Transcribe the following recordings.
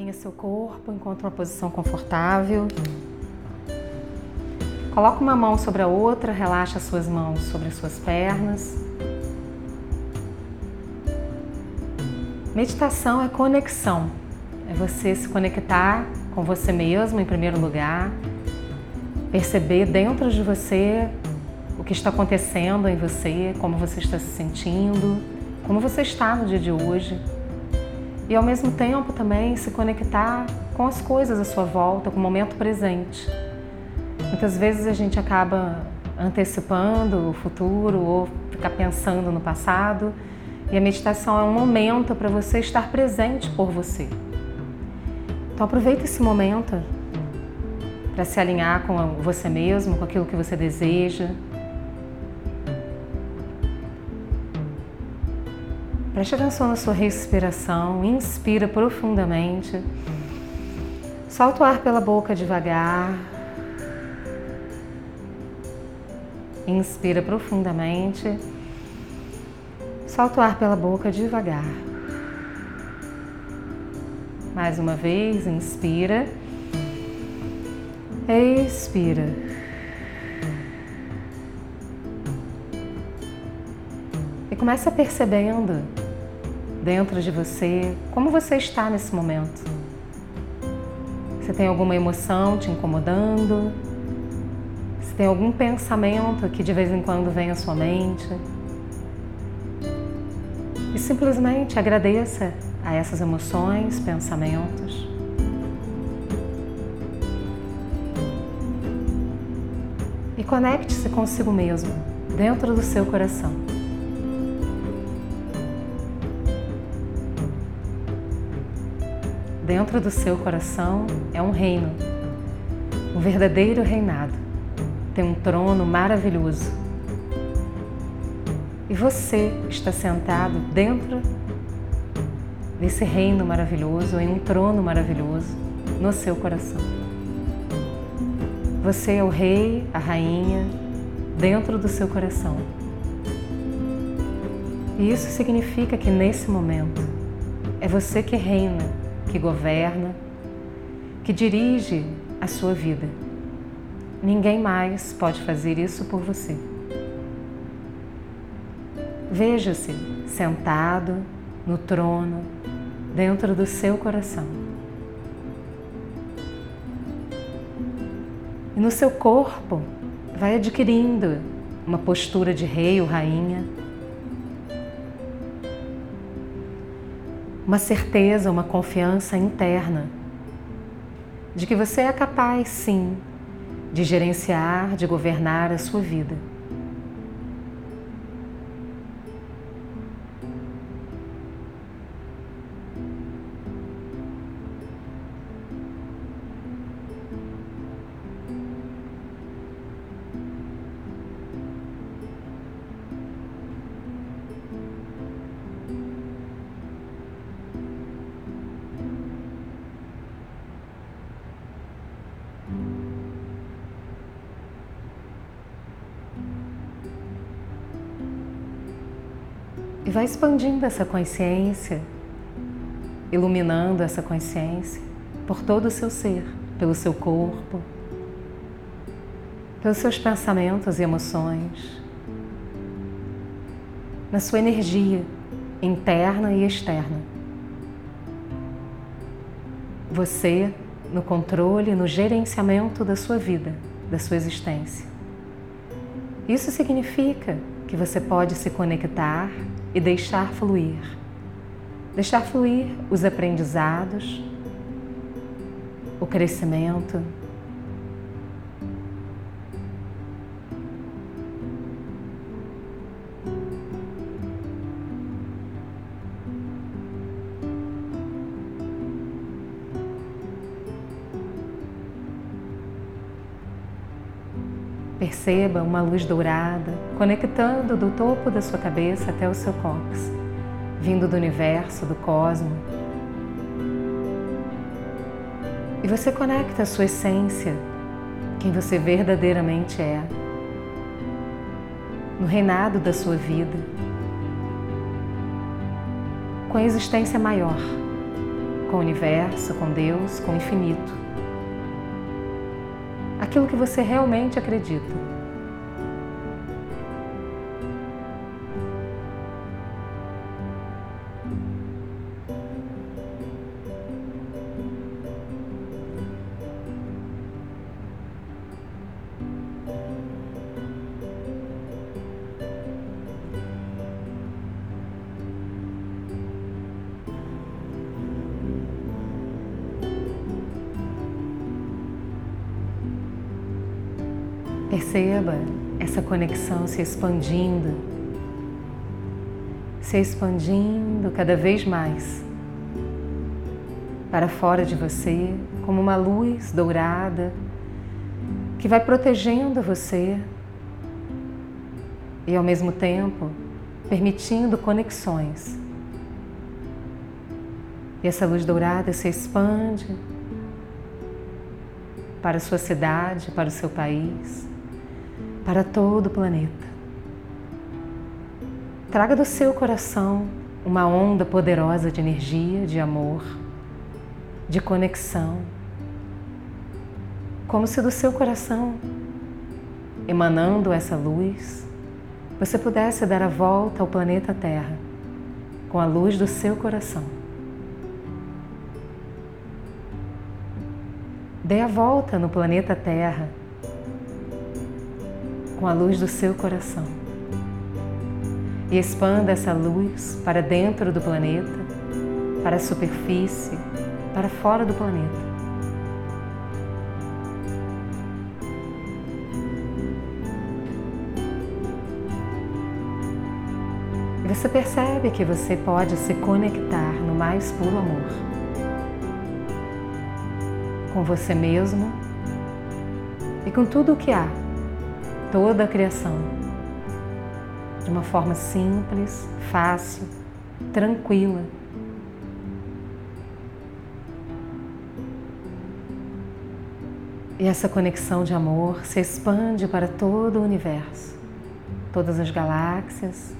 alinha seu corpo, encontra uma posição confortável. Coloca uma mão sobre a outra, relaxa as suas mãos sobre as suas pernas. Meditação é conexão, é você se conectar com você mesmo em primeiro lugar, perceber dentro de você o que está acontecendo em você, como você está se sentindo, como você está no dia de hoje. E ao mesmo tempo também se conectar com as coisas à sua volta, com o momento presente. Muitas vezes a gente acaba antecipando o futuro ou ficar pensando no passado. E a meditação é um momento para você estar presente por você. Então aproveita esse momento para se alinhar com você mesmo, com aquilo que você deseja. Preste atenção na sua respiração, inspira profundamente. Solta o ar pela boca devagar. Inspira profundamente. Solta o ar pela boca devagar. Mais uma vez, inspira. Expira. E começa percebendo dentro de você como você está nesse momento. Você tem alguma emoção te incomodando? Se tem algum pensamento que de vez em quando vem à sua mente? E simplesmente agradeça a essas emoções, pensamentos. E conecte-se consigo mesmo, dentro do seu coração. Dentro do seu coração é um reino, um verdadeiro reinado. Tem um trono maravilhoso. E você está sentado dentro desse reino maravilhoso, em um trono maravilhoso no seu coração. Você é o rei, a rainha, dentro do seu coração. E isso significa que nesse momento é você que reina, que governa, que dirige a sua vida. Ninguém mais pode fazer isso por você. Veja-se sentado no trono, dentro do seu coração. E no seu corpo vai adquirindo uma postura de rei ou rainha, uma certeza, uma confiança interna de que você é capaz, sim, de gerenciar, de governar a sua vida. E vai expandindo essa consciência, iluminando essa consciência por todo o seu ser, pelo seu corpo, pelos seus pensamentos e emoções, na sua energia interna e externa. Você no controle, no gerenciamento da sua vida, da sua existência. Isso significa que você pode se conectar e deixar fluir. Deixar fluir os aprendizados, o crescimento. Perceba uma luz dourada conectando do topo da sua cabeça até o seu cóccix, vindo do universo, do cosmo. E você conecta a sua essência, quem você verdadeiramente é, no reinado da sua vida, com a existência maior, com o universo, com Deus, com o infinito. Aquilo que você realmente acredita. Conexão se expandindo, se expandindo cada vez mais para fora de você, como uma luz dourada que vai protegendo você e ao mesmo tempo permitindo conexões. E essa luz dourada se expande para a sua cidade, para o seu país, para todo o planeta. Traga do seu coração uma onda poderosa de energia, de amor, de conexão, como se do seu coração, emanando essa luz, você pudesse dar a volta ao planeta Terra com a luz do seu coração. Dê a volta no planeta Terra com a luz do seu coração. E expanda essa luz para dentro do planeta, para a superfície, para fora do planeta. Você percebe que você pode se conectar no mais puro amor com você mesmo e com tudo o que há toda a criação de uma forma simples, fácil, tranquila. E essa conexão de amor se expande para todo o universo, todas as galáxias.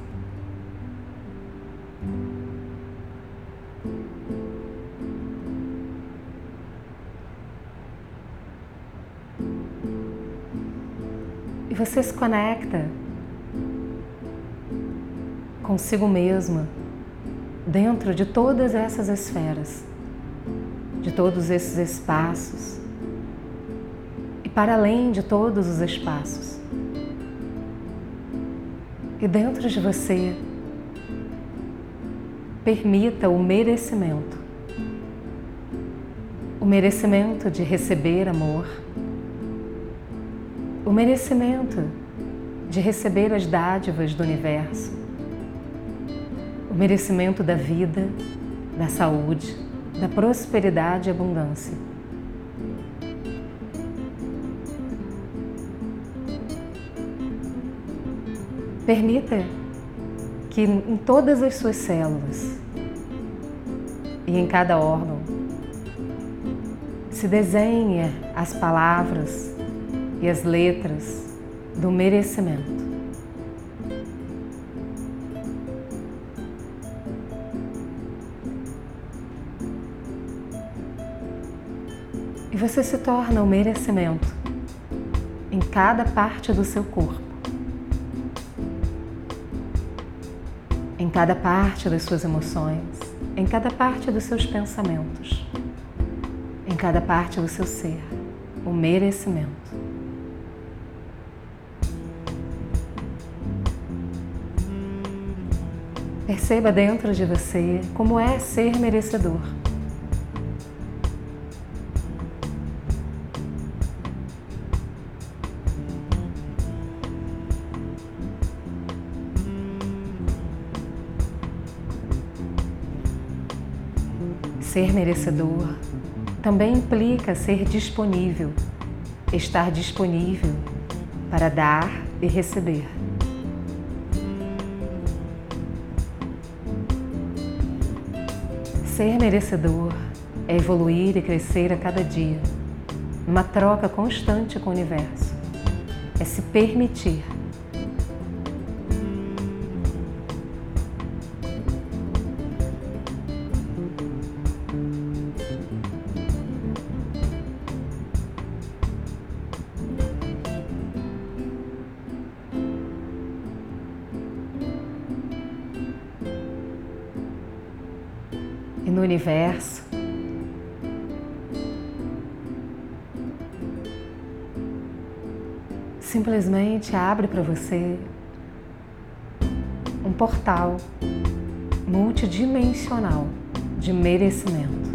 Você se conecta consigo mesma dentro de todas essas esferas, de todos esses espaços e para além de todos os espaços. E dentro de você, permita o merecimento o merecimento de receber amor o merecimento de receber as dádivas do universo, o merecimento da vida, da saúde, da prosperidade e abundância. Permita que em todas as suas células e em cada órgão se desenhe as palavras e as letras do merecimento. E você se torna o merecimento em cada parte do seu corpo, em cada parte das suas emoções, em cada parte dos seus pensamentos, em cada parte do seu ser, o merecimento. Perceba dentro de você como é ser merecedor. Ser merecedor também implica ser disponível, estar disponível para dar e receber. Ser merecedor é evoluir e crescer a cada dia, numa troca constante com o universo. É se permitir. Universo. Simplesmente abre para você um portal multidimensional de merecimento,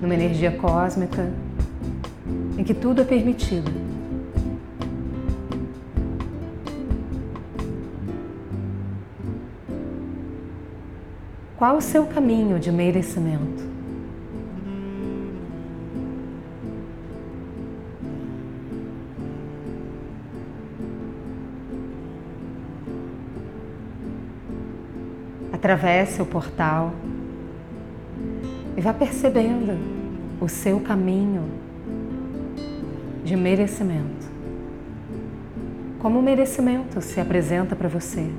numa energia cósmica em que tudo é permitido. Qual o seu caminho de merecimento? Atravesse o portal e vá percebendo o seu caminho de merecimento. Como o merecimento se apresenta para você?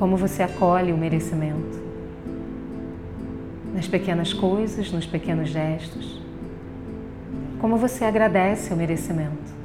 Como você acolhe o merecimento? Nas pequenas coisas, nos pequenos gestos? Como você agradece o merecimento?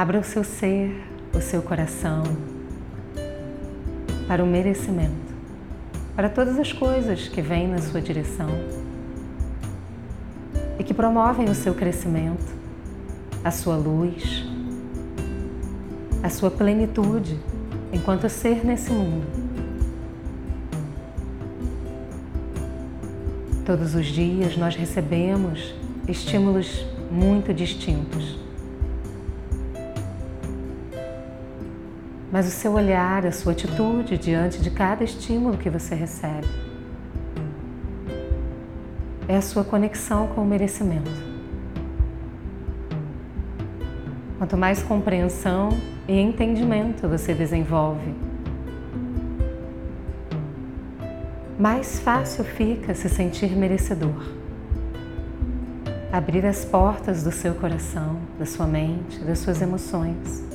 Abra o seu ser, o seu coração para o merecimento, para todas as coisas que vêm na sua direção e que promovem o seu crescimento, a sua luz, a sua plenitude enquanto ser nesse mundo. Todos os dias nós recebemos estímulos muito distintos mas o seu olhar, a sua atitude diante de cada estímulo que você recebe. É a sua conexão com o merecimento. Quanto mais compreensão e entendimento você desenvolve, mais fácil fica se sentir merecedor. Abrir as portas do seu coração, da sua mente, das suas emoções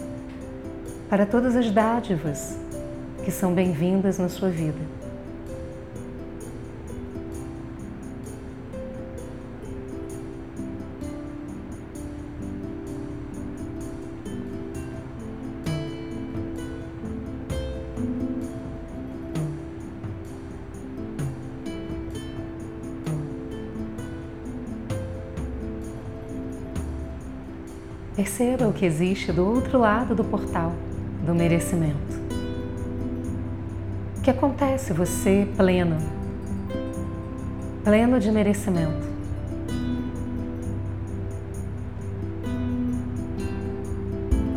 para todas as dádivas que são bem-vindas na sua vida. Perceba o que existe do outro lado do portal do merecimento. O que acontece você pleno, pleno de merecimento?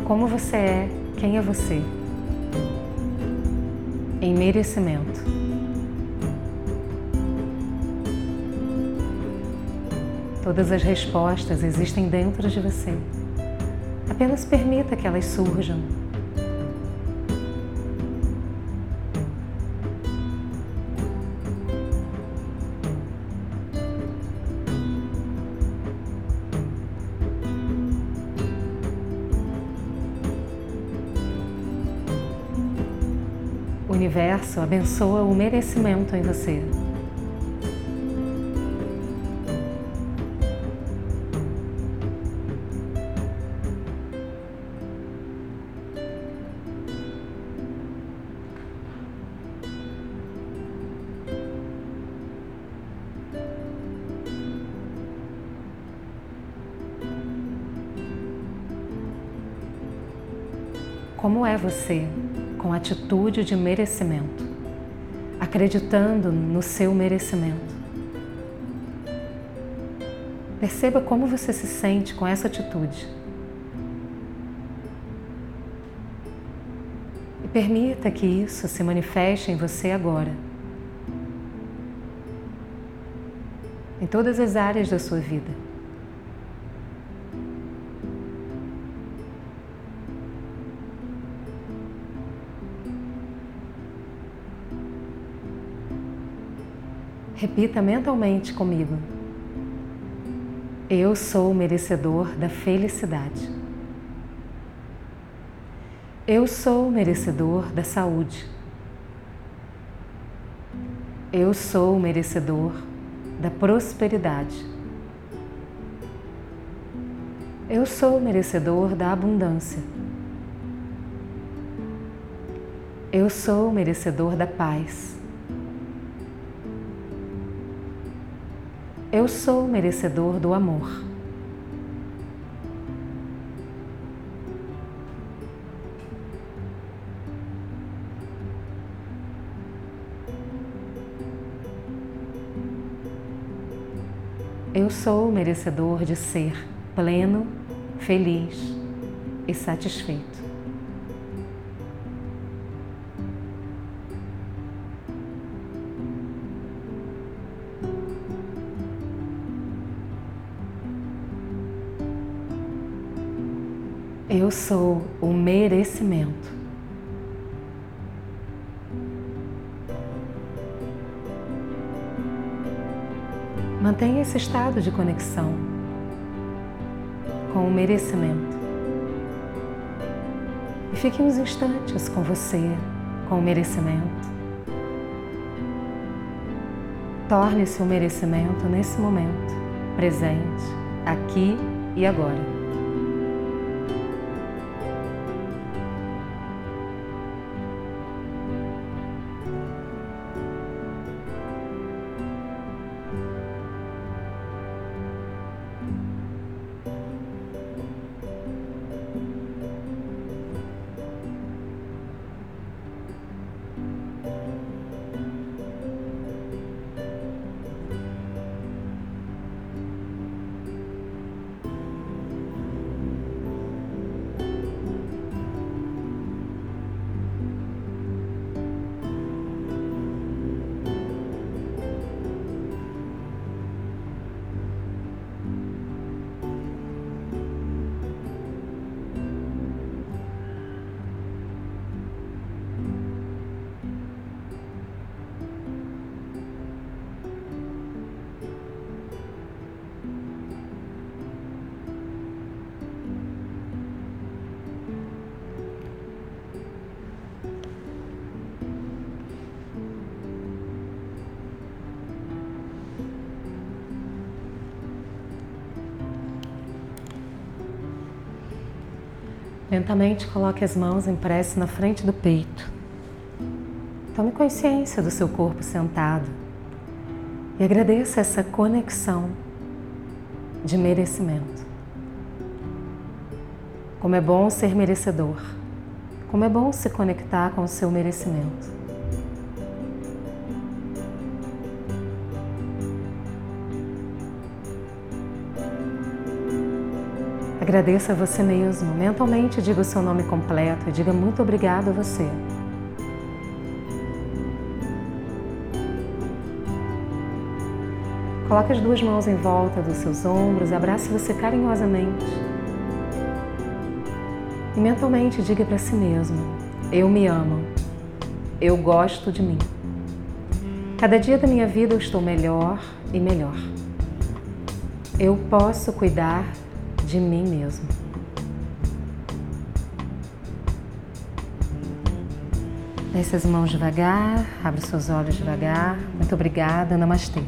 Como você é, quem é você? Em merecimento. Todas as respostas existem dentro de você. Apenas permita que elas surjam universo abençoa o merecimento em você. Como é você? Com atitude de merecimento, acreditando no seu merecimento. Perceba como você se sente com essa atitude. E permita que isso se manifeste em você agora. em todas as áreas da sua vida. Repita mentalmente comigo. Eu sou merecedor da felicidade. Eu sou merecedor da saúde. Eu sou merecedor da prosperidade. Eu sou merecedor da abundância. Eu sou merecedor da paz. Sou merecedor do amor. Eu sou merecedor de ser pleno, feliz e satisfeito. Eu sou o merecimento. Mantenha esse estado de conexão com o merecimento. E fique uns instantes com você, com o merecimento. Torne-se o um merecimento nesse momento, presente, aqui e agora. Lentamente coloque as mãos em prece na frente do peito. Tome consciência do seu corpo sentado e agradeça essa conexão de merecimento. Como é bom ser merecedor, como é bom se conectar com o seu merecimento. Agradeça a você mesmo. Mentalmente diga o seu nome completo e diga muito obrigado a você. Coloque as duas mãos em volta dos seus ombros, abrace você carinhosamente. E mentalmente diga para si mesmo: Eu me amo. Eu gosto de mim. Cada dia da minha vida eu estou melhor e melhor. Eu posso cuidar de mim mesmo. Desce as mãos devagar, abre seus olhos devagar. Muito obrigada, Namastê.